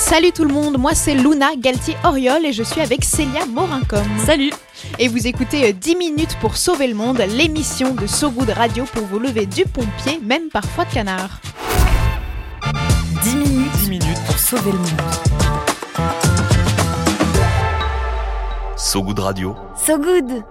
Salut tout le monde, moi c'est Luna Galtier-Oriol et je suis avec Célia Morincom. Salut Et vous écoutez 10 minutes pour sauver le monde, l'émission de So Good Radio pour vous lever du pompier, même parfois de canard. 10 minutes, 10 minutes pour sauver le monde. So Good Radio. So Good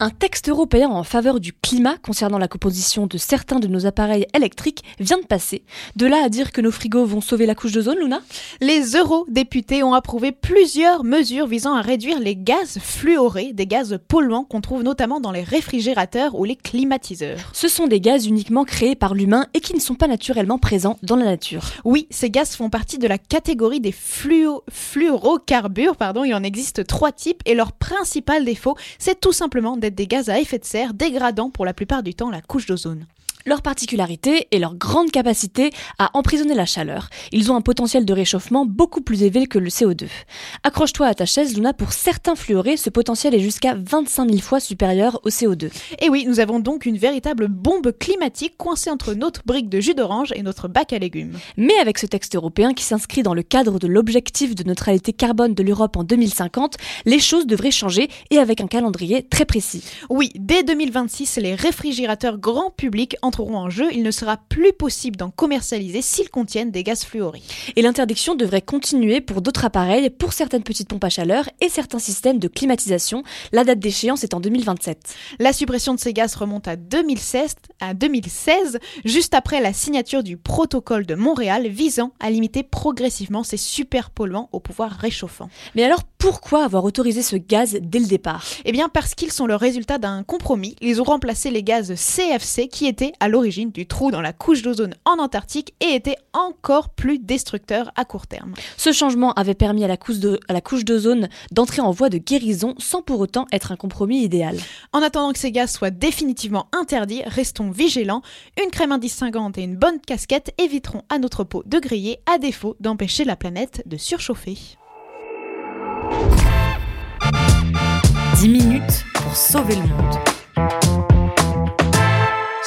un texte européen en faveur du climat concernant la composition de certains de nos appareils électriques vient de passer. De là à dire que nos frigos vont sauver la couche d'ozone, Luna? Les eurodéputés ont approuvé plusieurs mesures visant à réduire les gaz fluorés, des gaz polluants qu'on trouve notamment dans les réfrigérateurs ou les climatiseurs. Ce sont des gaz uniquement créés par l'humain et qui ne sont pas naturellement présents dans la nature. Oui, ces gaz font partie de la catégorie des fluo fluorocarbures, pardon, il en existe trois types et leur principal défaut, c'est tout simplement des gaz à effet de serre dégradant pour la plupart du temps la couche d'ozone. Leur particularité est leur grande capacité à emprisonner la chaleur. Ils ont un potentiel de réchauffement beaucoup plus élevé que le CO2. Accroche-toi à ta chaise, Luna, pour certains fluorés, ce potentiel est jusqu'à 25 000 fois supérieur au CO2. Et oui, nous avons donc une véritable bombe climatique coincée entre notre brique de jus d'orange et notre bac à légumes. Mais avec ce texte européen qui s'inscrit dans le cadre de l'objectif de neutralité carbone de l'Europe en 2050, les choses devraient changer et avec un calendrier très précis. Oui, dès 2026, les réfrigérateurs grand public entreront en jeu, il ne sera plus possible d'en commercialiser s'ils contiennent des gaz fluorés. Et l'interdiction devrait continuer pour d'autres appareils, pour certaines petites pompes à chaleur et certains systèmes de climatisation. La date d'échéance est en 2027. La suppression de ces gaz remonte à 2016, à 2016, juste après la signature du protocole de Montréal visant à limiter progressivement ces super polluants au pouvoir réchauffant. Mais alors pourquoi avoir autorisé ce gaz dès le départ? Eh bien parce qu'ils sont le résultat d'un compromis. Ils ont remplacé les gaz CFC qui étaient à l'origine du trou dans la couche d'ozone en Antarctique et étaient encore plus destructeurs à court terme. Ce changement avait permis à la couche d'ozone d'entrer en voie de guérison sans pour autant être un compromis idéal. En attendant que ces gaz soient définitivement interdits, restons vigilants. Une crème indistinguante et une bonne casquette éviteront à notre peau de griller à défaut d'empêcher la planète de surchauffer. 10 minutes pour sauver le monde.